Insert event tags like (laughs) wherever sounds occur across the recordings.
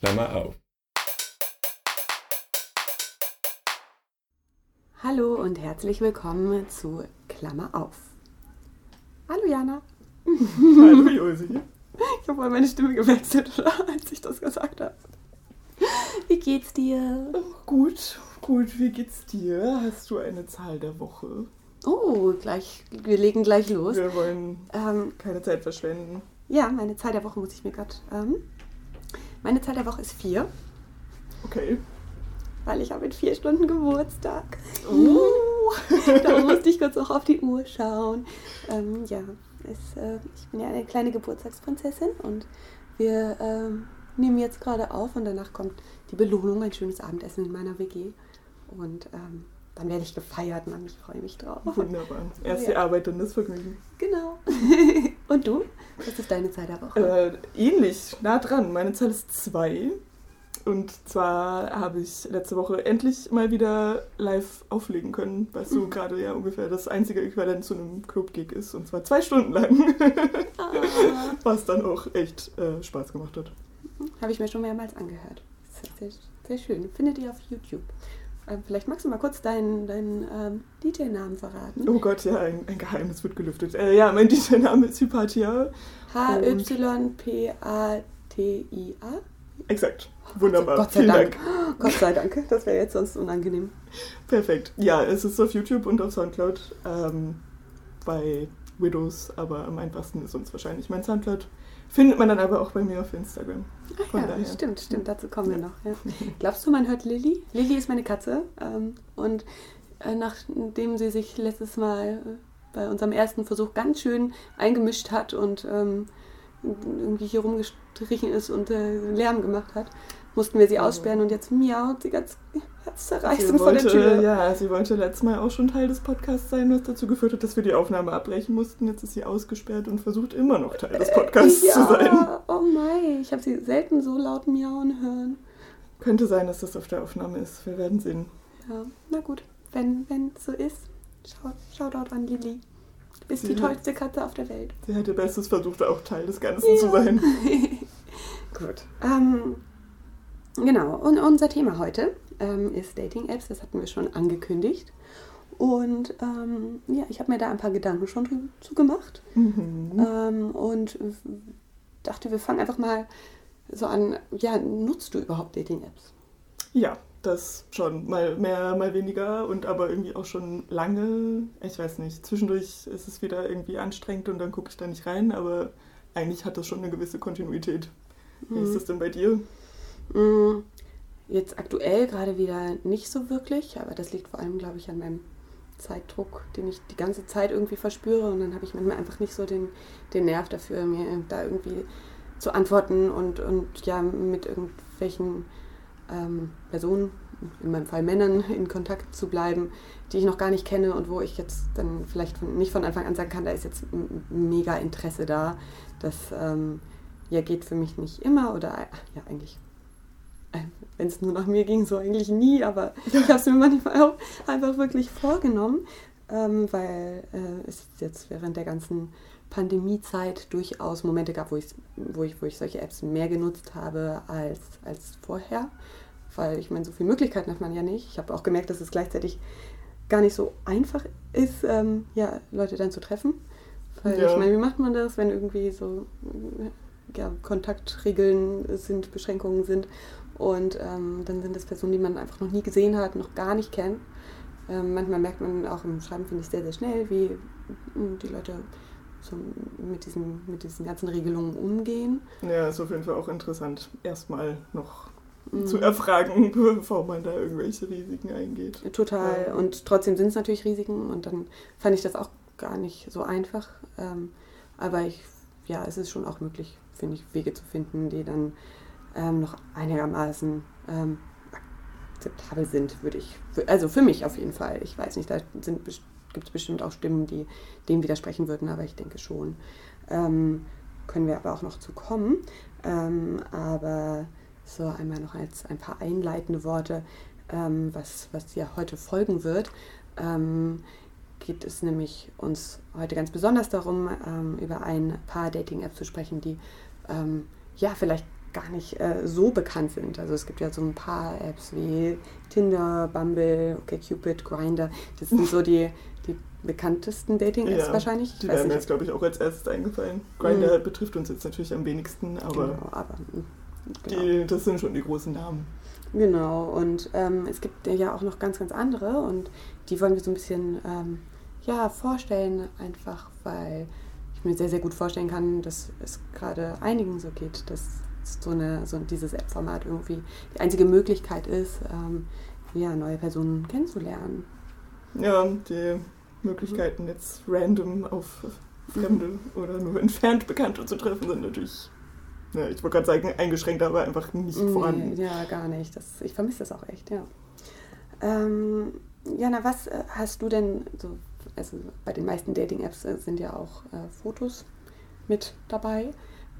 Klammer auf. Hallo und herzlich willkommen zu Klammer auf. Hallo Jana. Hallo Josi. (laughs) Ich habe mal meine Stimme gewechselt, oder? als ich das gesagt habe. Wie geht's dir? Gut, gut, wie geht's dir? Hast du eine Zahl der Woche? Oh, gleich, wir legen gleich los. Wir wollen Ähm, keine Zeit verschwenden. ja, meine Zahl der Woche muss ich mir gerade. Ähm, meine Zahl der Woche ist vier, Okay. weil ich habe in vier Stunden Geburtstag. Uh. (laughs) da musste ich kurz auch auf die Uhr schauen. Ähm, ja, es, äh, ich bin ja eine kleine Geburtstagsprinzessin und wir ähm, nehmen jetzt gerade auf und danach kommt die Belohnung, ein schönes Abendessen in meiner WG. Und ähm, dann werde ich gefeiert, Mann, ich freue mich drauf. Wunderbar. Erst Ja. die Arbeit, dann das Vergnügen. Genau. (laughs) und du? Was ist deine Zahl der Woche? Äh, ähnlich, nah dran. Meine Zahl ist zwei. Und zwar habe ich letzte Woche endlich mal wieder live auflegen können, was so Mhm. gerade ja ungefähr das einzige Äquivalent zu einem Club-Gig ist. Und zwar zwei Stunden lang. Ah, (laughs) was dann auch echt äh, Spaß gemacht hat. Habe ich mir schon mehrmals angehört. Sehr, sehr, sehr schön. Findet ihr auf YouTube. Ähm, vielleicht magst du mal kurz deinen, deinen ähm, DJ-Namen verraten. Oh Gott, ja, ein, ein Geheimnis wird gelüftet. Äh, ja, mein DJ-Name ist Hypatia. H-Y-P-A-T-I-A. Exakt. Wunderbar. Gott sei Vielen Dank. Dank. (gasps) Gott sei Dank. Das wäre jetzt sonst unangenehm. Perfekt. Ja, es ist auf YouTube und auf Soundcloud ähm, bei Widows, aber am einfachsten ist uns wahrscheinlich mein Soundcloud. Findet man dann aber auch bei mir auf Instagram. Von ja, daher. stimmt, stimmt. Dazu kommen wir noch. Ja. (laughs) Glaubst du, man hört Lilly? Lilly ist meine Katze. Ähm, und äh, nachdem sie sich letztes Mal äh, bei unserem ersten Versuch ganz schön eingemischt hat und ähm, irgendwie hier rumgestrichen ist und äh, Lärm gemacht hat, mussten wir sie aussperren und jetzt miaut sie ganz herzzerreißend vor der Tür. ja, sie wollte letztes Mal auch schon Teil des Podcasts sein, was dazu geführt hat, dass wir die Aufnahme abbrechen mussten. Jetzt ist sie ausgesperrt und versucht immer noch Teil des Podcasts ja, zu sein. Oh mein, ich habe sie selten so laut miauen hören. Könnte sein, dass das auf der Aufnahme ist. Wir werden sehen. Ja, na gut, wenn wenn es so ist, schau, Shoutout an Lilly. Du bist die Sie- tollste Katze auf der Welt. Sie hat ihr Bestes versucht, auch Teil des Ganzen zu sein. (laughs) gut. Ähm, genau, und unser Thema heute ähm, ist Dating-Apps, das hatten wir schon angekündigt. Und ähm, ja, ich habe mir da ein paar Gedanken schon zu gemacht. Mhm. Ähm, und dachte, wir fangen einfach mal so an. Ja, nutzt du überhaupt Dating-Apps? Ja, das schon. Mal mehr, mal weniger und aber irgendwie auch schon lange. Ich weiß nicht. Zwischendurch ist es wieder irgendwie anstrengend und dann gucke ich da nicht rein, aber eigentlich hat das schon eine gewisse Kontinuität. Wie ist das denn bei dir? Mm, Jetzt aktuell gerade wieder nicht so wirklich, aber das liegt vor allem, glaube ich, an meinem Zeitdruck, den ich die ganze Zeit irgendwie verspüre. Und dann habe ich manchmal einfach nicht so den, den Nerv dafür, mir da irgendwie zu antworten und, und ja, mit irgendwelchen ähm, Personen, in meinem Fall Männern, in Kontakt zu bleiben, die ich noch gar nicht kenne und wo ich jetzt dann vielleicht von, nicht von Anfang an sagen kann, da ist jetzt mega Interesse da. Das ähm, ja, geht für mich nicht immer oder ja, eigentlich wenn es nur nach mir ging, so eigentlich nie, aber ich habe es mir manchmal auch einfach wirklich vorgenommen, ähm, weil äh, es jetzt während der ganzen Pandemiezeit durchaus Momente gab, wo, ich's- wo, ich, wo ich solche Apps mehr genutzt habe als, als vorher, weil ich meine, so viele Möglichkeiten hat man ja nicht. Ich habe auch gemerkt, dass es gleichzeitig gar nicht so einfach ist, ähm, ja, Leute dann zu treffen. Weil Ja. ich meine, wie macht man das, wenn irgendwie so äh, ja, Kontaktregeln sind, Beschränkungen sind und ähm, dann sind das Personen, die man einfach noch nie gesehen hat, noch gar nicht kennt. Ähm, manchmal merkt man auch im Schreiben, finde ich, sehr, sehr schnell, wie mm, die Leute so mit, diesen, mit diesen ganzen Regelungen umgehen. Ja, ist auf jeden Fall auch interessant, erstmal noch Mhm. zu erfragen, (laughs) bevor man da irgendwelche Risiken eingeht. Total. Ja. Und trotzdem sind es natürlich Risiken und dann fand ich das auch gar nicht so einfach. Ähm, aber ich, ja, es ist schon auch möglich, finde ich, Wege zu finden, die dann ähm, noch einigermaßen ähm, akzeptabel sind, würde ich. Also für mich auf jeden Fall. Ich weiß nicht, da gibt es bestimmt auch Stimmen, die dem widersprechen würden, aber ich denke schon. Ähm, können wir aber auch noch zu kommen. Ähm, aber so einmal noch als ein paar einleitende Worte, ähm, was, was ja heute folgen wird, ähm, geht es nämlich uns heute ganz besonders darum, ähm, über ein paar Dating-Apps zu sprechen, die ähm, ja vielleicht gar nicht äh, so bekannt sind. Also es gibt ja so ein paar Apps wie Tinder, Bumble, OkCupid, Grindr. Das sind so die, die bekanntesten Dating-Apps Ja, wahrscheinlich. Die Ich weiß wären mir jetzt, glaube ich, auch als erstes eingefallen. Grindr Mhm. betrifft uns jetzt natürlich am wenigsten, aber genau, aber mm, genau. die, das sind schon die großen Namen. Genau, und ähm, es gibt ja auch noch ganz, ganz andere und die wollen wir so ein bisschen ähm, ja, vorstellen, einfach weil mir sehr, sehr gut vorstellen kann, dass es gerade einigen so geht, dass so, eine, so dieses App-Format irgendwie die einzige Möglichkeit ist, ähm, ja, neue Personen kennenzulernen. Ja, die Möglichkeiten jetzt random auf Fremde oder nur entfernt Bekannte zu treffen sind natürlich, ja, ich wollte gerade sagen, eingeschränkt, aber einfach nicht vorhanden. Nee, ja, gar nicht. Das, ich vermisse das auch echt, ja. Ähm, Jana, was äh, hast du denn so, also bei den meisten Dating-Apps äh, sind ja auch äh, Fotos mit dabei.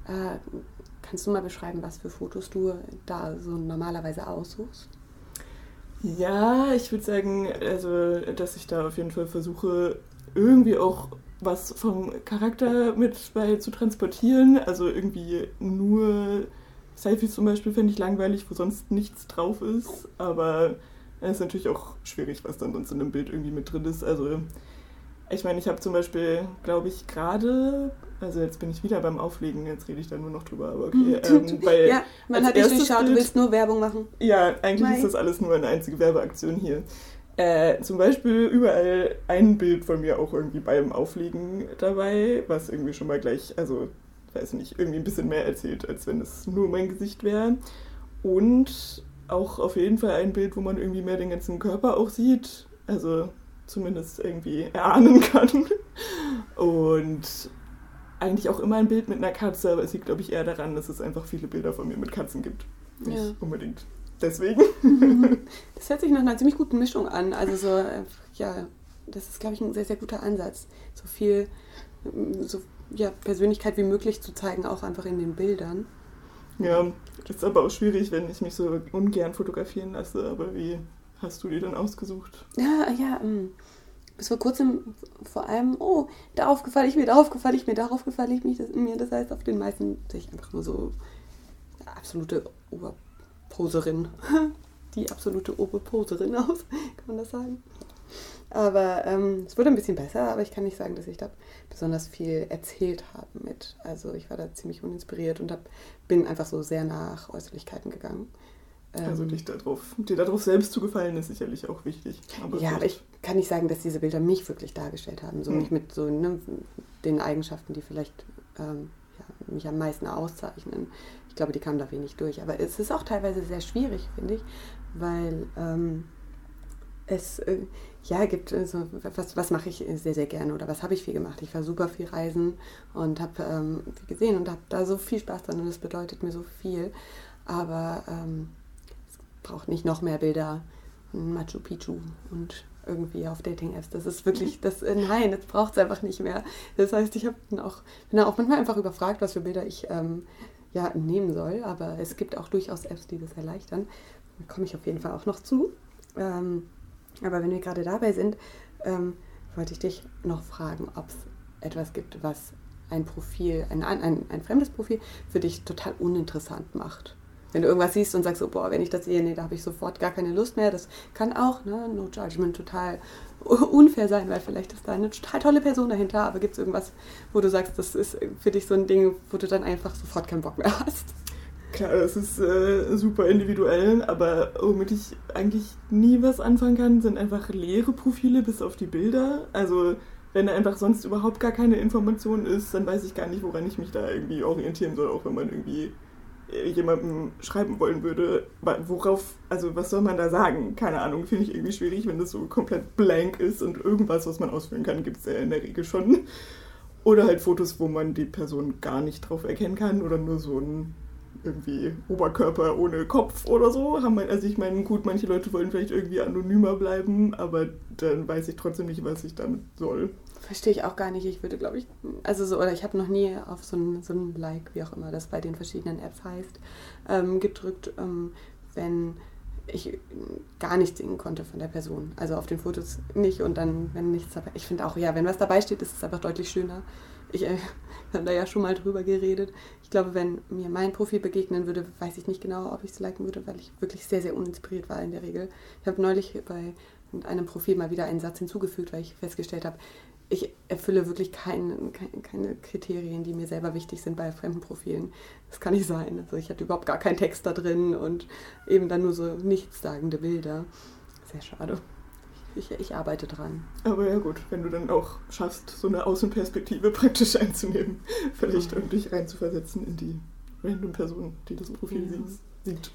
Äh, kannst du mal beschreiben, was für Fotos du da so normalerweise aussuchst? Ja, ich würde sagen, also, dass ich da auf jeden Fall versuche, irgendwie auch was vom Charakter mit bei zu transportieren. Also irgendwie nur Selfies zum Beispiel fände ich langweilig, wo sonst nichts drauf ist. Aber es ist natürlich auch schwierig, was dann sonst in dem Bild irgendwie mit drin ist. Also ich meine, ich habe zum Beispiel, glaube ich, gerade, also jetzt bin ich wieder beim Auflegen, jetzt rede ich da nur noch drüber, aber okay. (laughs) Ähm, bei, ja, man hat erstes durchschaut, du willst nur Werbung machen. ja, eigentlich Mei. ist das alles nur eine einzige Werbeaktion hier. Äh, zum Beispiel überall ein Bild von mir auch irgendwie beim Auflegen dabei, was irgendwie schon mal gleich, also weiß nicht, irgendwie ein bisschen mehr erzählt, als wenn es nur mein Gesicht wäre. Und auch auf jeden Fall ein Bild, wo man irgendwie mehr den ganzen Körper auch sieht, also zumindest irgendwie erahnen kann. Und eigentlich auch immer ein Bild mit einer Katze, aber es liegt, glaube ich, eher daran, dass es einfach viele Bilder von mir mit Katzen gibt. Nicht Ja. unbedingt deswegen. (laughs) Das hört sich nach einer ziemlich guten Mischung an. Also so, äh, ja, das ist, glaube ich, ein sehr, sehr guter Ansatz. So viel ähm, so, ja, Persönlichkeit wie möglich zu zeigen, auch einfach in den Bildern. Ja, ist aber auch schwierig, wenn ich mich so ungern fotografieren lasse. Aber wie hast du die dann ausgesucht? Ja, ja, bis vor kurzem vor allem, oh, darauf gefalle ich mir, darauf gefalle ich mir, darauf gefalle ich mich, das, mir. Das heißt, auf den meisten sehe ich einfach nur so absolute Oberposerin. (laughs) Die absolute Oberposerin aus, (laughs) kann man das sagen. Aber ähm, es wurde ein bisschen besser, aber ich kann nicht sagen, dass ich da besonders viel erzählt habe mit. Also ich war da ziemlich uninspiriert und hab, bin einfach so sehr nach Äußerlichkeiten gegangen. Also Ähm, dich darauf, dir darauf selbst zu gefallen, ist sicherlich auch wichtig. Aber ja, aber ich kann nicht sagen, dass diese Bilder mich wirklich dargestellt haben. So Hm. nicht mit so ne, den Eigenschaften, die vielleicht ähm, ja, mich am meisten auszeichnen. Ich glaube, die kamen da wenig durch. Aber es ist auch teilweise sehr schwierig, finde ich, weil ähm, es äh, ja gibt äh, so, was, was mache ich sehr, sehr gerne oder was habe ich viel gemacht. Ich war super viel reisen und habe ähm, viel gesehen und habe da so viel Spaß dran und es bedeutet mir so viel. Aber ähm, braucht nicht noch mehr Bilder von Machu Picchu und irgendwie auf Dating-Apps. Das ist wirklich, (laughs) das, äh, nein, das braucht es einfach nicht mehr. Das heißt, ich hab dann auch, bin auch manchmal einfach überfragt, was für Bilder ich ähm, ja, nehmen soll. Aber es gibt auch durchaus Apps, die das erleichtern. Da komme ich auf jeden Fall auch noch zu. Ähm, aber wenn wir gerade dabei sind, ähm, wollte ich dich noch fragen, ob es etwas gibt, was ein Profil, ein, ein, ein fremdes Profil für dich total uninteressant macht. Wenn du irgendwas siehst und sagst, so, boah, wenn ich das sehe, nee, da habe ich sofort gar keine Lust mehr. Das kann auch, ne, no judgment, total (laughs) unfair sein, weil vielleicht ist da eine total tolle Person dahinter, aber gibt es irgendwas, wo du sagst, das ist für dich so ein Ding, wo du dann einfach sofort keinen Bock mehr hast? Klar, das ist äh, super individuell, aber womit ich eigentlich nie was anfangen kann, sind einfach leere Profile bis auf die Bilder. Also wenn da einfach sonst überhaupt gar keine Information ist, dann weiß ich gar nicht, woran ich mich da irgendwie orientieren soll, auch wenn man irgendwie jemandem schreiben wollen würde, worauf, also was soll man da sagen? Keine Ahnung, finde ich irgendwie schwierig, wenn das so komplett blank ist und irgendwas, was man ausführen kann, gibt es ja in der Regel schon. Oder halt Fotos, wo man die Person gar nicht drauf erkennen kann oder nur so ein irgendwie Oberkörper ohne Kopf oder so. Haben wir, also ich meine, gut, manche Leute wollen vielleicht irgendwie anonymer bleiben, aber dann weiß ich trotzdem nicht, was ich damit soll. Verstehe ich auch gar nicht. Ich würde, glaube ich, also so, oder ich habe noch nie auf so ein, so ein Like, wie auch immer das bei den verschiedenen Apps heißt, ähm, gedrückt, ähm, wenn ich gar nichts sehen konnte von der Person. Also auf den Fotos nicht und dann, wenn nichts dabei. Ich finde auch, ja, wenn was dabei steht, ist es einfach deutlich schöner, ich äh, habe da ja schon mal drüber geredet. Ich glaube, wenn mir mein Profil begegnen würde, weiß ich nicht genau, ob ich es liken würde, weil ich wirklich sehr, sehr uninspiriert war in der Regel. Ich habe neulich bei einem Profil mal wieder einen Satz hinzugefügt, weil ich festgestellt habe, ich erfülle wirklich kein, kein, keine Kriterien, die mir selber wichtig sind bei fremden Profilen. Das kann nicht sein. Also ich hatte überhaupt gar keinen Text da drin und eben dann nur so nichtssagende Bilder. Sehr schade. Ich, ich, arbeite dran. Aber ja gut, wenn du dann auch schaffst, so eine Außenperspektive (laughs) praktisch einzunehmen, vielleicht mhm. um dich reinzuversetzen in die random Person, die das Profil ja. sieht.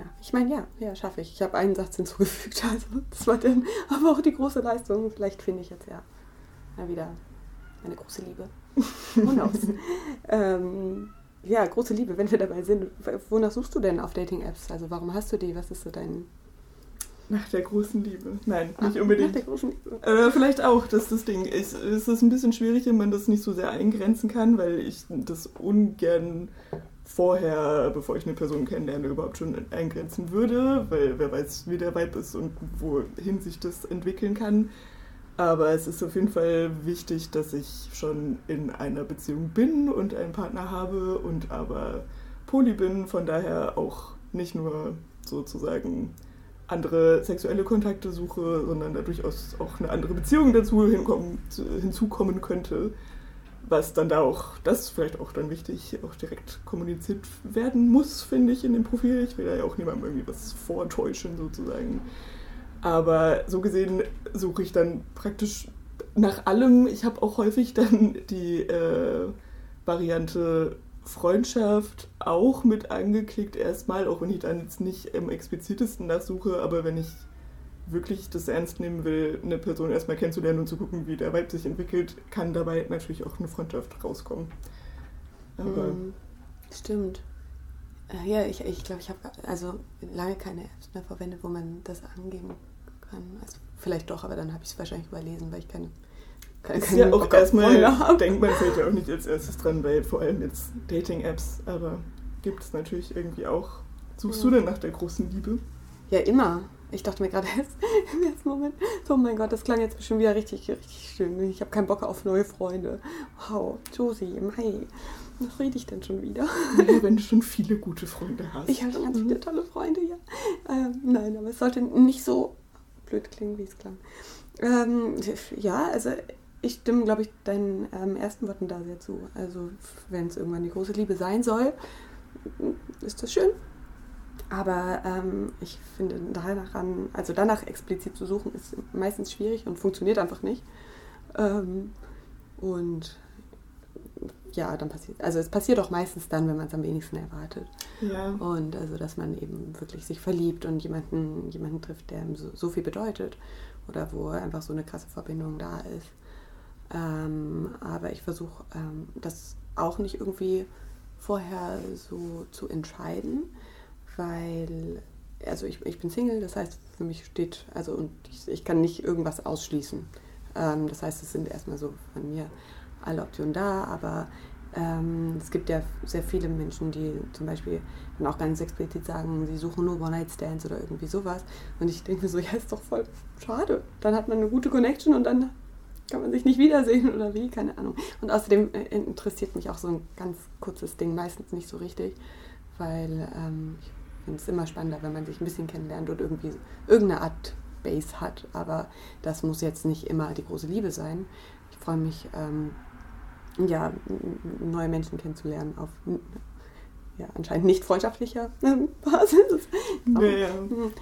Ja, ich meine, ja, ja, schaffe ich. Ich habe einen Satz hinzugefügt, (laughs) also das war dann aber auch die große Leistung. Vielleicht finde ich jetzt ja mal wieder eine große Liebe. (laughs) Knows? ähm, ja, große Liebe, wenn wir dabei sind. Wonach suchst du denn auf Dating-Apps? Also warum hast du die? Was ist so dein nach der großen Liebe. Nein, nicht Ach, unbedingt. Nach der großen Liebe. Äh, vielleicht auch, dass das Ding ist. Es ist ein bisschen schwierig, wenn man das nicht so sehr eingrenzen kann, weil ich das ungern vorher, bevor ich eine Person kennenlerne, überhaupt schon eingrenzen würde, weil wer weiß, wie der Vibe ist und wohin sich das entwickeln kann. Aber es ist auf jeden Fall wichtig, dass ich schon in einer Beziehung bin und einen Partner habe und aber poly bin, von daher auch nicht nur sozusagen andere sexuelle Kontakte suche, sondern da durchaus auch eine andere Beziehung dazu hinzukommen könnte. Was dann da auch, das vielleicht auch dann wichtig, auch direkt kommuniziert werden muss, finde ich, in dem Profil. Ich will da ja auch niemandem irgendwie was vortäuschen, sozusagen. Aber so gesehen suche ich dann praktisch nach allem. Ich habe auch häufig dann die äh, Variante Freundschaft auch mit angeklickt erstmal, auch wenn ich dann jetzt nicht im explizitesten nachsuche, aber wenn ich wirklich das ernst nehmen will, eine Person erstmal kennenzulernen und zu gucken, wie der Vibe sich entwickelt, kann dabei natürlich auch eine Freundschaft rauskommen. Aber mm, Stimmt. Äh, ja, ich glaube, ich, glaub, ich habe also lange keine Apps mehr verwendet, wo man das angeben kann. Also vielleicht doch, aber dann habe ich es wahrscheinlich überlesen, weil ich keine kann, ist ja auch erstmal, denkt man vielleicht auch nicht als erstes dran, weil vor allem jetzt Dating-Apps, aber gibt es natürlich irgendwie auch. Suchst ja. du denn nach der großen Liebe? Ja, immer. Ich dachte mir gerade (laughs) jetzt im ersten Moment, oh mein Gott, das klang jetzt schon wieder richtig, richtig schön. Ich habe keinen Bock auf neue Freunde. Wow, Josie, Mai, was rede ich denn schon wieder? Ja, wenn du schon viele gute Freunde hast. Ich habe schon ganz viele tolle Freunde, ja. Ähm, nein, aber es sollte nicht so blöd klingen, wie es klang. Ähm, ja, also ich stimme, glaube ich, deinen ähm, ersten Worten da sehr zu. Also, wenn es irgendwann die große Liebe sein soll, ist das schön. Aber ähm, ich finde, danach, an, also danach explizit zu suchen, ist meistens schwierig und funktioniert einfach nicht. Ähm, und ja, dann passiert, also es passiert auch meistens dann, wenn man es am wenigsten erwartet. Ja. Und also, dass man eben wirklich sich verliebt und jemanden, jemanden trifft, der so, so viel bedeutet oder wo einfach so eine krasse Verbindung da ist. Ähm, aber ich versuche ähm, das auch nicht irgendwie vorher so zu entscheiden, weil, also ich, ich bin Single, das heißt, für mich steht, also und ich, ich kann nicht irgendwas ausschließen. Ähm, das heißt, es sind erstmal so von mir alle Optionen da, aber ähm, es gibt ja sehr viele Menschen, die zum Beispiel dann auch ganz explizit sagen, sie suchen nur One-Night-Stands oder irgendwie sowas. Und ich denke mir so, (laughs) ja, ist doch voll schade. Dann hat man eine gute Connection und dann kann man sich nicht wiedersehen oder wie, keine Ahnung. Und außerdem äh, interessiert mich auch so ein ganz kurzes Ding meistens nicht so richtig, weil ähm, ich es immer spannender, wenn man sich ein bisschen kennenlernt und irgendwie irgendeine Art Base hat. Aber das muss jetzt nicht immer die große Liebe sein. Ich freue mich, ähm, ja, neue Menschen kennenzulernen auf ja, anscheinend nicht freundschaftlicher ähm, (laughs) Basis. Ja, ja.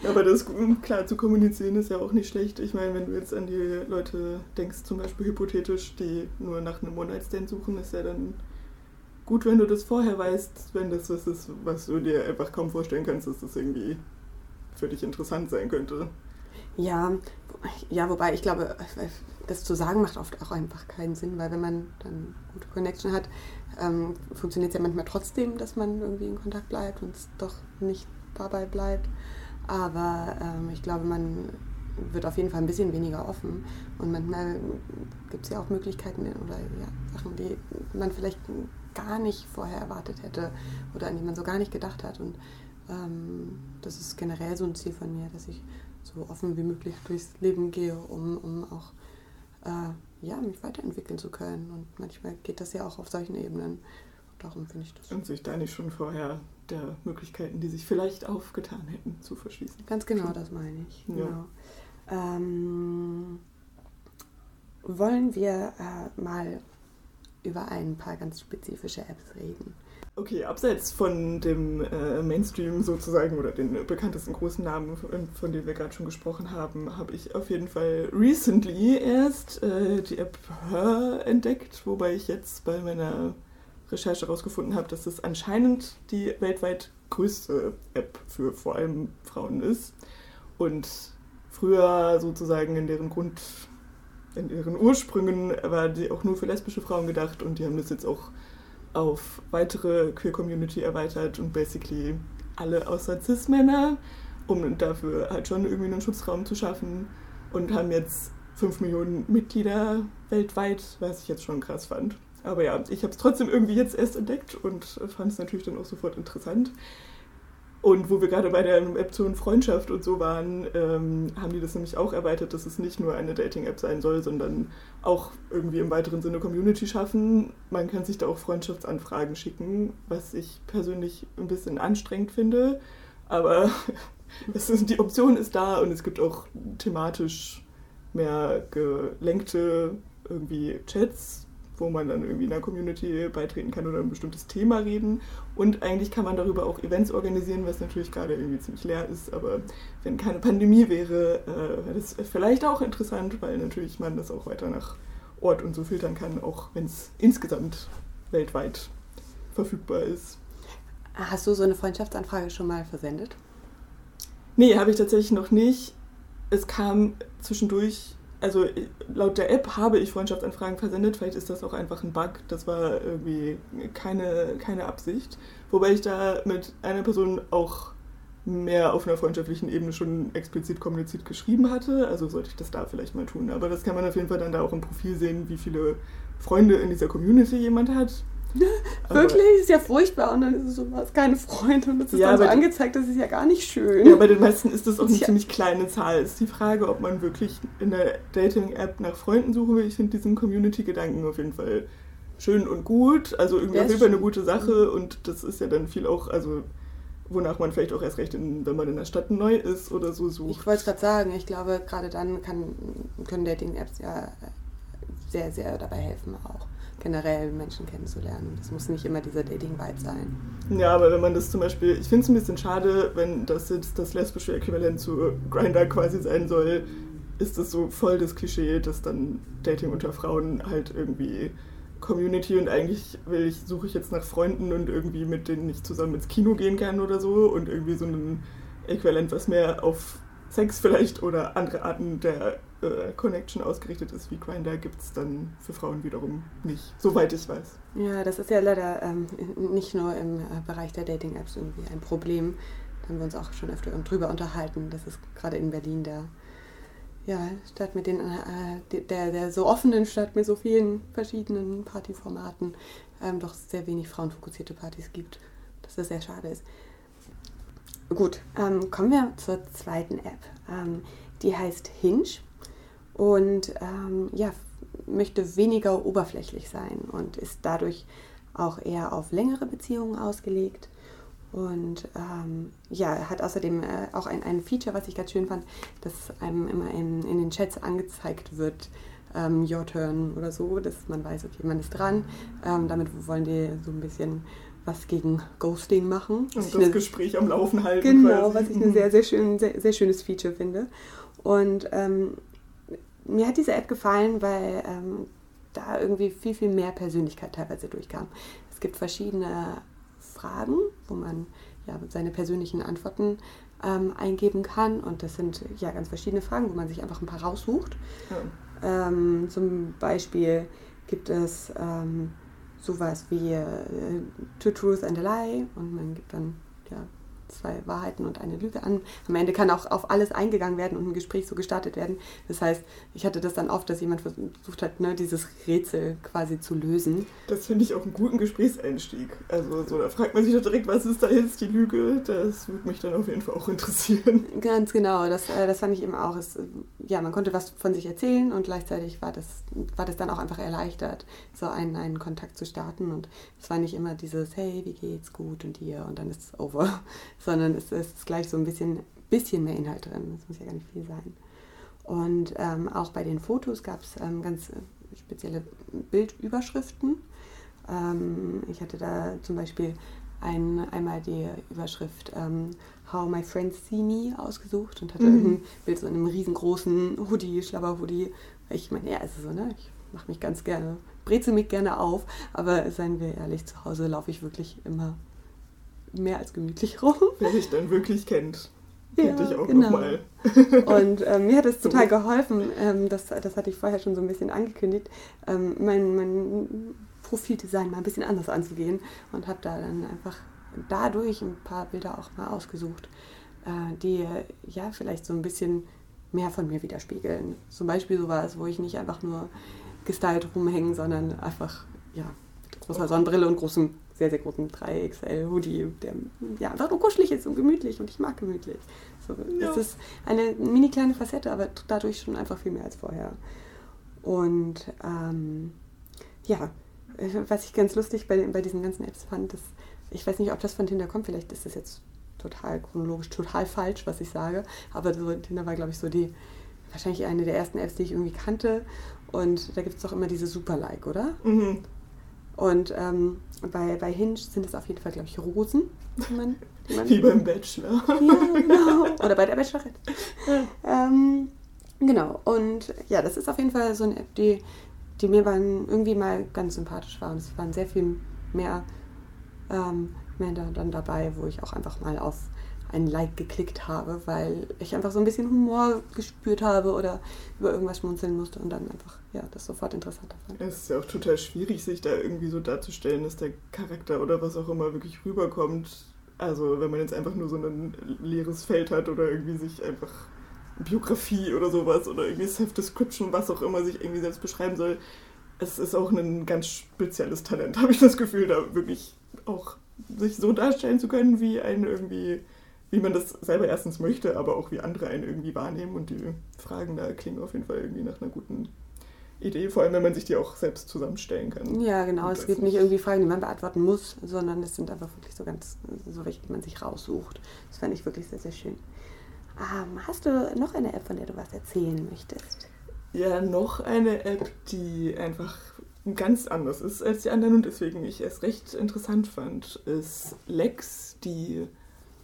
Aber das klar zu kommunizieren ist ja auch nicht schlecht. Ich meine, wenn du jetzt an die Leute denkst, zum Beispiel hypothetisch, die nur nach einem One-Night-Stand suchen, ist ja dann gut, wenn du das vorher weißt, wenn das was ist, was du dir einfach kaum vorstellen kannst, dass das irgendwie für dich interessant sein könnte. Ja, ja, wobei ich glaube, das zu sagen macht oft auch einfach keinen Sinn, weil wenn man dann gute Connection hat, ähm, funktioniert es ja manchmal trotzdem, dass man irgendwie in Kontakt bleibt und es doch nicht dabei bleibt. Aber ähm, ich glaube, man wird auf jeden Fall ein bisschen weniger offen. Und manchmal gibt es ja auch Möglichkeiten oder ja, Sachen, die man vielleicht gar nicht vorher erwartet hätte oder an die man so gar nicht gedacht hat. Und ähm, das ist generell so ein Ziel von mir, dass ich so offen wie möglich durchs Leben gehe, um, um auch äh, ja, mich weiterentwickeln zu können. Und manchmal geht das ja auch auf solchen Ebenen. Darum finde ich das. Und sich da nicht schon vorher der Möglichkeiten, die sich vielleicht aufgetan hätten, zu verschließen. Ganz genau, das meine ich. Genau. Ja. Ähm, wollen wir äh, mal über ein paar ganz spezifische Apps reden? Okay, abseits von dem äh, Mainstream sozusagen oder den bekanntesten großen Namen, von, von denen wir gerade schon gesprochen haben, habe ich auf jeden Fall recently erst äh, die App Her entdeckt, wobei ich jetzt bei meiner Recherche herausgefunden habe, dass es anscheinend die weltweit größte App für vor allem Frauen ist. Und früher sozusagen in deren Grund, in ihren Ursprüngen war die auch nur für lesbische Frauen gedacht und die haben das jetzt auch auf weitere Queer Community erweitert und basically alle außer Cis-Männer, um dafür halt schon irgendwie einen Schutzraum zu schaffen und haben jetzt 5 Millionen Mitglieder weltweit, was ich jetzt schon krass fand. Aber ja, ich habe es trotzdem irgendwie jetzt erst entdeckt und fand es natürlich dann auch sofort interessant. Und wo wir gerade bei der Option Freundschaft und so waren, ähm, haben die das nämlich auch erweitert, dass es nicht nur eine Dating-App sein soll, sondern auch irgendwie im weiteren Sinne Community schaffen. Man kann sich da auch Freundschaftsanfragen schicken, was ich persönlich ein bisschen anstrengend finde. Aber (laughs) ist, die Option ist da und es gibt auch thematisch mehr gelenkte irgendwie Chats, wo man dann irgendwie in der Community beitreten kann oder ein bestimmtes Thema reden. Und eigentlich kann man darüber auch Events organisieren, was natürlich gerade irgendwie ziemlich leer ist. Aber wenn keine Pandemie wäre, äh, wäre das vielleicht auch interessant, weil natürlich man das auch weiter nach Ort und so filtern kann, auch wenn es insgesamt weltweit verfügbar ist. Hast du so eine Freundschaftsanfrage schon mal versendet? Nee, habe ich tatsächlich noch nicht. Es kam zwischendurch also laut der App habe ich Freundschaftsanfragen versendet, vielleicht ist das auch einfach ein Bug, das war irgendwie keine, keine Absicht. Wobei ich da mit einer Person auch mehr auf einer freundschaftlichen Ebene schon explizit kommuniziert geschrieben hatte, also sollte ich das da vielleicht mal tun. Aber das kann man auf jeden Fall dann da auch im Profil sehen, wie viele Freunde in dieser Community jemand hat. Wirklich? ist ja furchtbar und dann ist es so, was keine Freunde und das ist ja, dann so angezeigt, das ist ja gar nicht schön. Ja, bei den meisten ist das auch eine ja. ziemlich kleine Zahl. Ist die Frage, ob man wirklich in der Dating-App nach Freunden suchen will. Ich finde diesen Community-Gedanken auf jeden Fall schön und gut. Also irgendwie auf jeden Fall eine gute Sache und das ist ja dann viel auch, also wonach man vielleicht auch erst recht, in, wenn man in der Stadt neu ist oder so sucht. Ich wollte es gerade sagen, ich glaube, gerade dann kann, können Dating-Apps ja sehr, sehr dabei helfen auch generell Menschen kennenzulernen. Das muss nicht immer dieser Dating-Vibe sein. Ja, aber wenn man das zum Beispiel, ich finde es ein bisschen schade, wenn das jetzt das lesbische Äquivalent zu Grinder quasi sein soll, ist das so voll das Klischee, dass dann Dating unter Frauen halt irgendwie Community und eigentlich will ich, suche ich jetzt nach Freunden und irgendwie mit denen ich zusammen ins Kino gehen kann oder so und irgendwie so ein Äquivalent, was mehr auf Sex vielleicht oder andere Arten der äh, Connection ausgerichtet ist wie Grindr, gibt es dann für Frauen wiederum nicht, soweit ich weiß. Ja, das ist ja leider ähm, nicht nur im äh, Bereich der Dating-Apps irgendwie ein Problem. Da haben wir uns auch schon öfter drüber unterhalten. Das ist gerade in Berlin der ja, Stadt mit den, äh, der, der so offenen Stadt mit so vielen verschiedenen Partyformaten ähm, doch sehr wenig frauenfokussierte Partys gibt. Dass das sehr schade ist. Gut, ähm, kommen wir zur zweiten App. Ähm, die heißt Hinge und ähm, ja, möchte weniger oberflächlich sein und ist dadurch auch eher auf längere Beziehungen ausgelegt. Und ähm, ja, hat außerdem äh, auch ein, ein Feature, was ich ganz schön fand, dass einem immer in, in den Chats angezeigt wird, ähm, Your Turn oder so, dass man weiß, okay, man ist dran. Ähm, damit wollen die so ein bisschen was gegen Ghosting machen. Und das eine, Gespräch am Laufen halten. Genau, quasi. was ich ein sehr, sehr, schön, sehr, sehr schönes Feature finde. Und ähm, mir hat diese App gefallen, weil ähm, da irgendwie viel, viel mehr Persönlichkeit teilweise durchkam. Es gibt verschiedene Fragen, wo man ja seine persönlichen Antworten ähm, eingeben kann. Und das sind ja ganz verschiedene Fragen, wo man sich einfach ein paar raussucht. Ja. Ähm, zum Beispiel gibt es ähm, sowas wie äh, Two Truth and a Lie und man gibt dann ja, zwei Wahrheiten und eine Lüge an. Am Ende kann auch auf alles eingegangen werden und ein Gespräch so gestartet werden. Das heißt, ich hatte das dann oft, dass jemand versucht hat, ne, dieses Rätsel quasi zu lösen. Das finde ich auch einen guten Gesprächseinstieg. Also so, da fragt man sich doch direkt, was ist da jetzt die Lüge? Das würde mich dann auf jeden Fall auch interessieren. (laughs) Ganz genau, das, äh, das fand ich eben auch. Es ja, man konnte was von sich erzählen und gleichzeitig war das, war das dann auch einfach erleichtert, so einen, einen Kontakt zu starten. Und es war nicht immer dieses, hey, wie geht's, gut und dir und dann ist es over, sondern es ist gleich so ein bisschen, bisschen mehr Inhalt drin. Das muss ja gar nicht viel sein. Und ähm, auch bei den Fotos gab es ähm, ganz spezielle Bildüberschriften. Ähm, ich hatte da zum Beispiel ein, einmal die Überschrift ähm, How My Friends See Me ausgesucht und hatte mhm. ein Bild so in einem riesengroßen Hoodie, Schlabber-Hoodie. Ich meine, ja, ist so, ne? Ich mache mich ganz gerne, brezel mich gerne auf, aber seien wir ehrlich, zu Hause laufe ich wirklich immer mehr als gemütlich (laughs) rum. Wer dich dann wirklich kennt. Ja, ich auch genau. nochmal. (laughs) Und ähm, mir hat es total geholfen, ähm, das, das hatte ich vorher schon so ein bisschen angekündigt, ähm, mein, mein Profildesign mal ein bisschen anders anzugehen und habe da dann einfach dadurch ein paar Bilder auch mal ausgesucht, äh, die ja vielleicht so ein bisschen mehr von mir widerspiegeln. Zum Beispiel sowas, wo ich nicht einfach nur gestylt rumhänge, sondern einfach ja, mit großer Sonnenbrille und großem, sehr, sehr großen 3XL Hoodie, der ja einfach nur kuschelig ist und gemütlich und ich mag gemütlich. So, ja. Es ist eine mini kleine Facette, aber dadurch schon einfach viel mehr als vorher. Und ähm, ja, was ich ganz lustig bei, bei diesen ganzen Apps fand, ist, ich weiß nicht, ob das von Tinder kommt, vielleicht ist das jetzt total chronologisch, total falsch, was ich sage, aber so, Tinder war, glaube ich, so die, wahrscheinlich eine der ersten Apps, die ich irgendwie kannte. Und da gibt es doch immer diese Super-Like, oder? Mhm. Und ähm, bei, bei Hinge sind es auf jeden Fall, glaube ich, Rosen. Die man, die man Wie beim Bachelor. Ja, genau. Oder bei der Bachelorette. Ja. Ähm, genau. Und ja, das ist auf jeden Fall so eine App, die die mir waren irgendwie mal ganz sympathisch war. Und es waren sehr viel mehr ähm, Männer dann dabei, wo ich auch einfach mal auf ein Like geklickt habe, weil ich einfach so ein bisschen Humor gespürt habe oder über irgendwas schmunzeln musste und dann einfach, ja, das sofort interessanter fand. Es ist ja auch total schwierig, sich da irgendwie so darzustellen, dass der Charakter oder was auch immer wirklich rüberkommt. Also wenn man jetzt einfach nur so ein leeres Feld hat oder irgendwie sich einfach Biografie oder sowas oder irgendwie Self-Description, was auch immer sich irgendwie selbst beschreiben soll. Es ist auch ein ganz spezielles Talent, (laughs) habe ich das Gefühl, da wirklich auch sich so darstellen zu können, wie ein irgendwie, wie man das selber erstens möchte, aber auch wie andere einen irgendwie wahrnehmen. Und die Fragen da klingen auf jeden Fall irgendwie nach einer guten Idee, vor allem wenn man sich die auch selbst zusammenstellen kann. Ja, genau. Es gibt nicht irgendwie Fragen, die man beantworten muss, sondern es sind einfach wirklich so ganz, so welche, die man sich raussucht. Das fand ich wirklich sehr, sehr schön. Ähm, hast du noch eine App, von der du was erzählen möchtest? Ja, noch eine App, die einfach ganz anders ist als die anderen und deswegen ich es recht interessant fand, ist Lex, die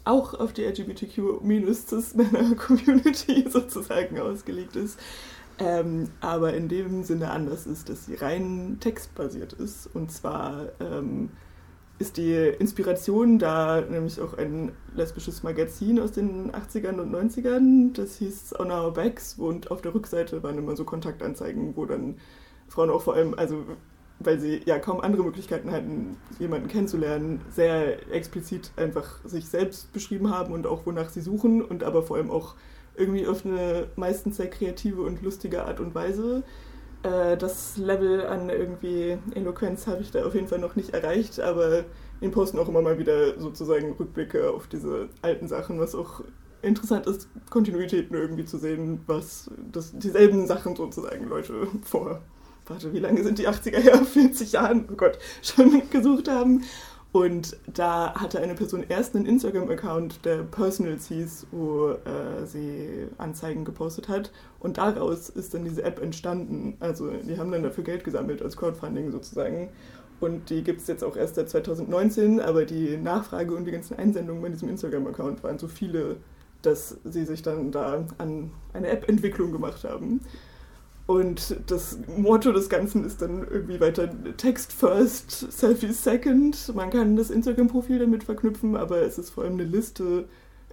auch auf die LGBTQ-Männer-Community (laughs) sozusagen ausgelegt ist, ähm, aber in dem Sinne anders ist, dass sie rein textbasiert ist. Und zwar ähm, ist die Inspiration da nämlich auch ein lesbisches Magazin aus den 80ern und 90ern. Das hieß On Our Backs und auf der Rückseite waren immer so Kontaktanzeigen, wo dann Frauen auch vor allem, also weil sie ja kaum andere Möglichkeiten hatten, jemanden kennenzulernen, sehr explizit einfach sich selbst beschrieben haben und auch wonach sie suchen und aber vor allem auch irgendwie auf eine meistens sehr kreative und lustige Art und Weise. Äh, das Level an irgendwie Eloquenz habe ich da auf jeden Fall noch nicht erreicht, aber in posten auch immer mal wieder sozusagen Rückblicke auf diese alten Sachen, was auch interessant ist, Kontinuitäten irgendwie zu sehen, was das, dieselben Sachen sozusagen Leute vor, warte, wie lange sind die 80er Jahre, (laughs) 40 Jahren, oh Gott, schon gesucht haben. Und da hatte eine Person erst einen Instagram-Account, der Personals hieß, wo äh, sie Anzeigen gepostet hat. Und daraus ist dann diese App entstanden. Also die haben dann dafür Geld gesammelt als Crowdfunding sozusagen. Und die gibt es jetzt auch erst seit 2019, aber die Nachfrage und die ganzen Einsendungen bei diesem Instagram-Account waren so viele, dass sie sich dann da an eine App-Entwicklung gemacht haben. Und das Motto des Ganzen ist dann irgendwie weiter Text first, Selfie second. Man kann das Instagram-Profil damit verknüpfen, aber es ist vor allem eine Liste,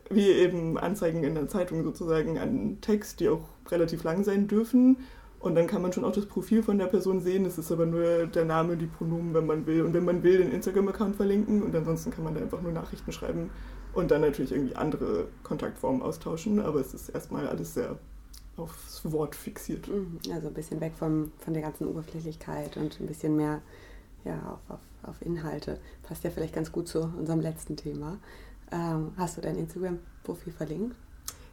wie eben Anzeigen in der Zeitung sozusagen, an Text, die auch relativ lang sein dürfen. Und dann kann man schon auch das Profil von der Person sehen. Es ist aber nur der Name, die Pronomen, wenn man will. Und wenn man will, den Instagram-Account verlinken. Und ansonsten kann man da einfach nur Nachrichten schreiben und dann natürlich irgendwie andere Kontaktformen austauschen. Aber es ist erstmal alles sehr aufs Wort fixiert. Mhm. Also ein bisschen weg vom, von der ganzen Oberflächlichkeit und ein bisschen mehr ja, auf, auf, auf Inhalte. Passt ja vielleicht ganz gut zu unserem letzten Thema. Ähm, hast du dein Instagram-Profil verlinkt?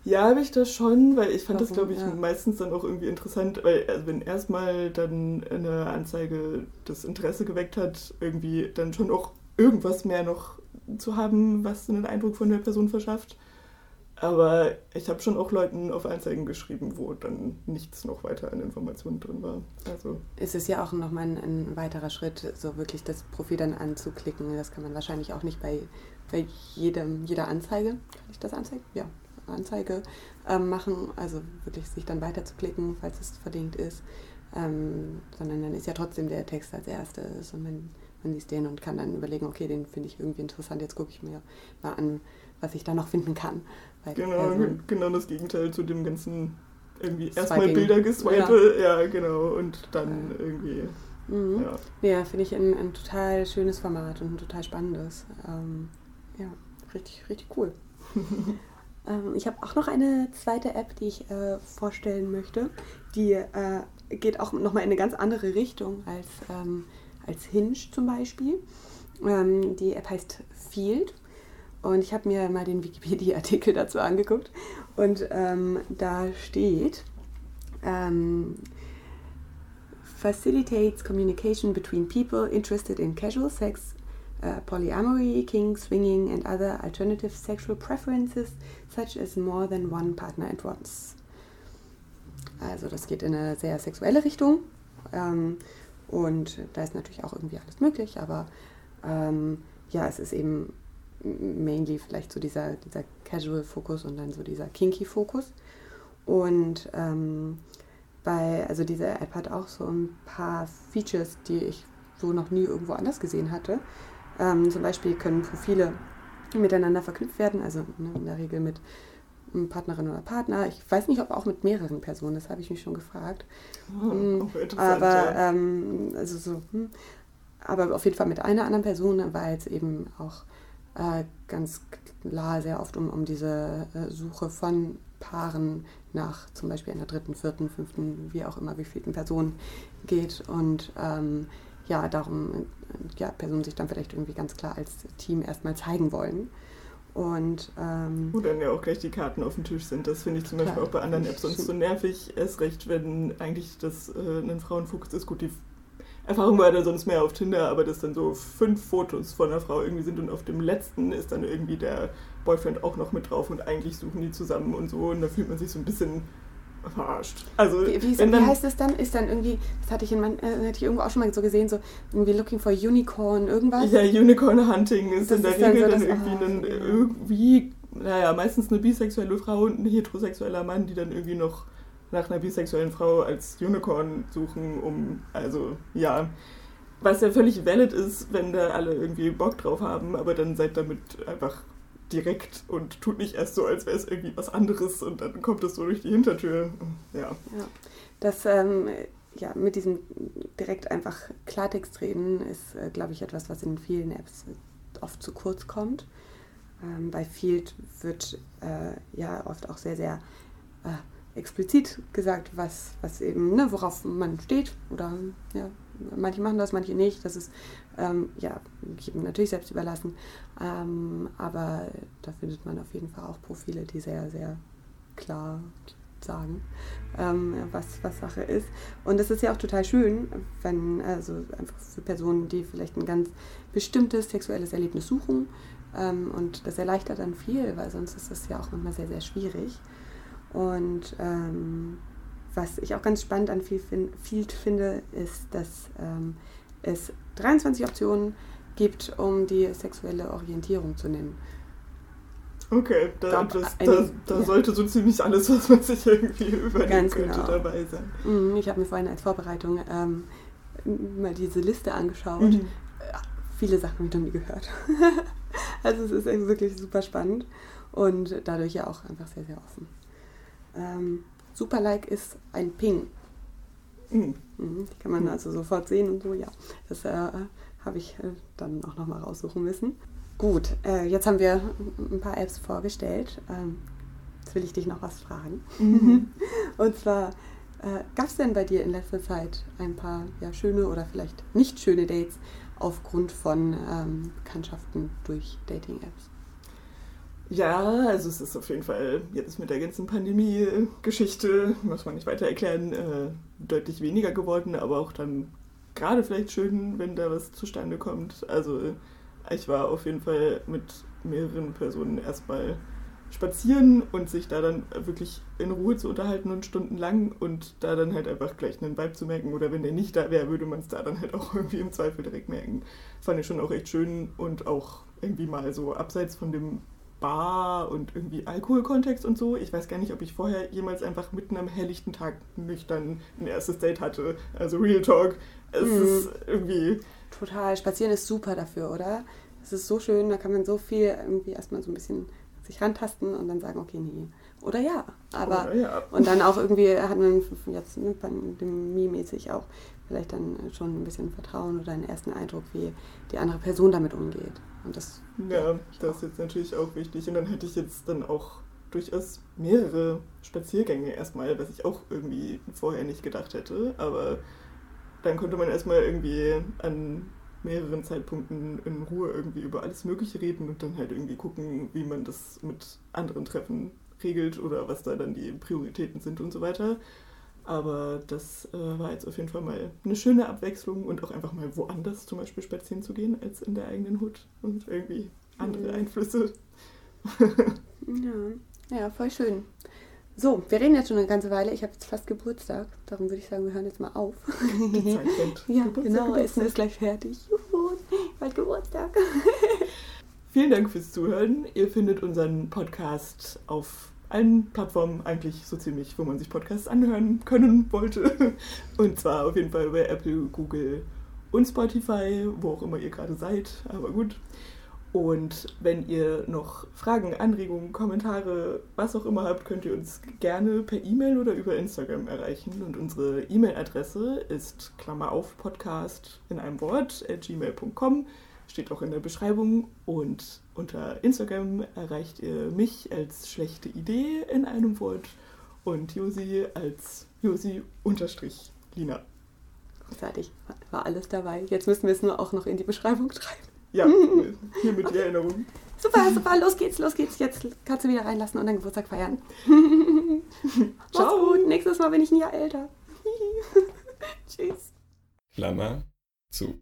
Ja, habe ich das schon, weil ich fand Warum? das, glaube ich, Ja. meistens dann auch irgendwie interessant, weil also wenn erstmal dann eine Anzeige das Interesse geweckt hat, irgendwie dann schon auch irgendwas mehr noch zu haben, was einen Eindruck von der Person verschafft. Aber ich habe schon auch Leuten auf Anzeigen geschrieben, wo dann nichts noch weiter an Informationen drin war. Also Es ist ja auch nochmal ein, ein weiterer Schritt, so wirklich das Profil dann anzuklicken. Das kann man wahrscheinlich auch nicht bei, bei jedem, jeder Anzeige, kann ich das anzeigen? Ja, Anzeige ähm, machen, also wirklich sich dann weiterzuklicken, falls es verlinkt ist. Ähm, sondern dann ist ja trotzdem der Text als erstes und man, man liest den und kann dann überlegen, okay, den finde ich irgendwie interessant, jetzt gucke ich mir mal an, was ich da noch finden kann. Genau, Person. genau das Gegenteil zu dem ganzen irgendwie erstmal Bilder geswipe, ja. genau, und dann irgendwie, Mhm. ja. Ja, finde ich ein, ein total schönes Format und ein total spannendes. Ähm, ja, richtig, richtig cool. (laughs) ähm, ich habe auch noch eine zweite App, die ich äh, vorstellen möchte. Die äh, geht auch nochmal in eine ganz andere Richtung als, ähm, als Hinge zum Beispiel. Ähm, die App heißt Field. Und ich habe mir mal den Wikipedia-Artikel dazu angeguckt. Und ähm, da steht, ähm, facilitates communication between people interested in casual sex, uh, polyamory, kink, swinging, and other alternative sexual preferences, such as more than one partner at once. Also das geht in eine sehr sexuelle Richtung. Ähm, und da ist natürlich auch irgendwie alles möglich, aber ähm, ja, es ist eben mainly vielleicht so dieser, dieser Casual-Fokus und dann so dieser Kinky-Fokus. Und ähm, bei, also diese App hat auch so ein paar Features, die ich so noch nie irgendwo anders gesehen hatte. Ähm, zum Beispiel können Profile miteinander verknüpft werden, also ne, in der Regel mit einem Partnerin oder Partner. Ich weiß nicht, ob auch mit mehreren Personen, das habe ich mich schon gefragt. Interessant, Aber, ja. ähm, also so, hm, aber auf jeden Fall mit einer anderen Person, weil es eben auch äh, ganz klar sehr oft um, um diese äh, Suche von Paaren nach zum Beispiel einer dritten, vierten, fünften, wie auch immer, wie vielen Personen geht. Und ähm, ja, darum, äh, ja, Personen sich dann vielleicht irgendwie ganz klar als Team erstmal zeigen wollen. Und ähm, Wo dann ja auch gleich die Karten auf dem Tisch sind. Das finde ich zum Beispiel Klar. auch bei anderen Apps sonst so nervig. Erst recht, wenn eigentlich das äh, ein Frauenfokus ist. Gut, die Erfahrung war da sonst mehr auf Tinder, aber dass dann so fünf Fotos von einer Frau irgendwie sind und auf dem letzten ist dann irgendwie der Boyfriend auch noch mit drauf und eigentlich suchen die zusammen und so und da fühlt man sich so ein bisschen verarscht. Also, Wie, wie, wenn wie dann, heißt es dann? Ist dann irgendwie, das hatte ich in mein, äh, hatte ich irgendwo auch schon mal so gesehen, so irgendwie Looking for Unicorn, irgendwas? Ja, Unicorn Hunting ist Das in der ist dann Regel so dann das- irgendwie ah, ein, irgendwie, naja, meistens eine bisexuelle Frau und ein heterosexueller Mann, die dann irgendwie noch nach einer bisexuellen Frau als Unicorn suchen, um, also, ja. Was ja völlig valid ist, wenn da alle irgendwie Bock drauf haben, aber dann seid damit einfach direkt und tut nicht erst so, als wäre es irgendwie was anderes und dann kommt es so durch die Hintertür. Ja. Ja, das ähm, ja, mit diesem direkt einfach Klartext reden ist, äh, glaube ich, etwas, was in vielen Apps oft zu kurz kommt. Ähm, bei Field wird äh, ja oft auch sehr, sehr äh, explizit gesagt, was, was eben, ne, worauf man steht. Oder ja, manche machen das, manche nicht. Das ist ähm, ja jedem natürlich selbst überlassen. Ähm, aber da findet man auf jeden Fall auch Profile, die sehr, sehr klar sagen, ähm, was, was Sache ist. Und es ist ja auch total schön, wenn, also einfach für Personen, die vielleicht ein ganz bestimmtes sexuelles Erlebnis suchen. Ähm, und das erleichtert dann viel, weil sonst ist das ja auch manchmal sehr, sehr schwierig. Und ähm, was ich auch ganz spannend an Field, fin Field finde, ist, dass ähm, es 23 Optionen gibt, um die sexuelle Orientierung zu nennen. Okay, da, das, da, da ja. sollte so ziemlich alles, was man sich irgendwie (laughs) überlegen Ganz könnte, genau. dabei sein. Mhm, Ich habe mir vorhin als Vorbereitung ähm, mal diese Liste angeschaut. Mhm. Viele Sachen habe ich noch nie gehört. (laughs) also es ist wirklich super spannend und dadurch ja auch einfach sehr, sehr offen. Ähm, super Like ist ein Ping. Mhm. Mhm, die kann man Mhm. also sofort sehen und so, ja. Das äh, habe ich äh, dann auch nochmal raussuchen müssen. Gut, äh, jetzt haben wir ein paar Apps vorgestellt. Ähm, jetzt will ich dich noch was fragen. Mhm. (laughs) Und zwar, äh, gab es denn bei dir in letzter Zeit ein paar ja, schöne oder vielleicht nicht schöne Dates aufgrund von ähm, Bekanntschaften durch Dating-Apps? Ja, also es ist auf jeden Fall jetzt mit der ganzen Pandemie-Geschichte, muss man nicht weiter erklären, äh, deutlich weniger geworden, aber auch dann gerade vielleicht schön, wenn da was zustande kommt. Also ich war auf jeden Fall mit mehreren Personen erstmal spazieren und sich da dann wirklich in Ruhe zu unterhalten und stundenlang und da dann halt einfach gleich einen Vibe zu merken. Oder wenn der nicht da wäre, würde man es da dann halt auch (laughs) irgendwie im Zweifel direkt merken. Fand ich schon auch echt schön und auch irgendwie mal so abseits von dem Bar und irgendwie Alkoholkontext und so. Ich weiß gar nicht, ob ich vorher jemals einfach mitten am helllichten Tag nüchtern ein erstes Date hatte. Also Real Talk. Es mhm. ist irgendwie. Total. Spazieren ist super dafür, oder? Es ist so schön, da kann man so viel irgendwie erstmal so ein bisschen sich rantasten und dann sagen, okay, nee. Oder ja. Aber Oder ja. und dann auch irgendwie hat man jetzt ne, pandemiemäßig auch vielleicht dann schon ein bisschen Vertrauen oder einen ersten Eindruck, wie die andere Person damit umgeht. Und das, ja, das ist jetzt natürlich auch wichtig. Und dann hätte ich jetzt dann auch durchaus mehrere Spaziergänge erstmal, was ich auch irgendwie vorher nicht gedacht hätte. Aber dann konnte man erstmal irgendwie an mehreren Zeitpunkten in Ruhe irgendwie über alles Mögliche reden und dann halt irgendwie gucken, wie man das mit anderen Treffen regelt oder was da dann die Prioritäten sind und so weiter. Aber das äh, war jetzt auf jeden Fall mal eine schöne Abwechslung und auch einfach mal woanders zum Beispiel spazieren zu gehen als in der eigenen Hut und irgendwie andere mhm. Einflüsse. (laughs) ja. ja, voll schön. So, wir reden jetzt schon eine ganze Weile. Ich habe jetzt fast Geburtstag. Darum würde ich sagen, wir hören jetzt mal auf. Die Zeit kennt. (laughs) ja, Geburtstag, genau. Geburtstag. Essen ist gleich fertig. Juhu, bald Geburtstag. (laughs) Vielen Dank fürs Zuhören. Ihr findet unseren Podcast auf allen Plattformen eigentlich so ziemlich, wo man sich Podcasts anhören können wollte. (laughs) Und zwar auf jeden Fall bei Apple, Google und Spotify, wo auch immer ihr gerade seid. Aber gut. Und wenn ihr noch Fragen, Anregungen, Kommentare, was auch immer habt, könnt ihr uns gerne per E-Mail oder über Instagram erreichen. Und unsere E-Mail-Adresse ist Klammer auf Podcast in einem Wort at gmail.com. Steht auch in der Beschreibung. Und unter Instagram erreicht ihr mich als schlechte Idee in einem Wort und Josi als Josi-Lina. Großartig, war alles dabei. Jetzt müssen wir es nur auch noch in die Beschreibung schreiben. Ja, hier mit die Erinnerung. Super, super, los geht's, los geht's. Jetzt kannst du wieder reinlassen und deinen Geburtstag feiern. (laughs) Ciao. Mach's gut, nächstes Mal bin ich ein Jahr älter. (laughs) Tschüss. Klammer zu.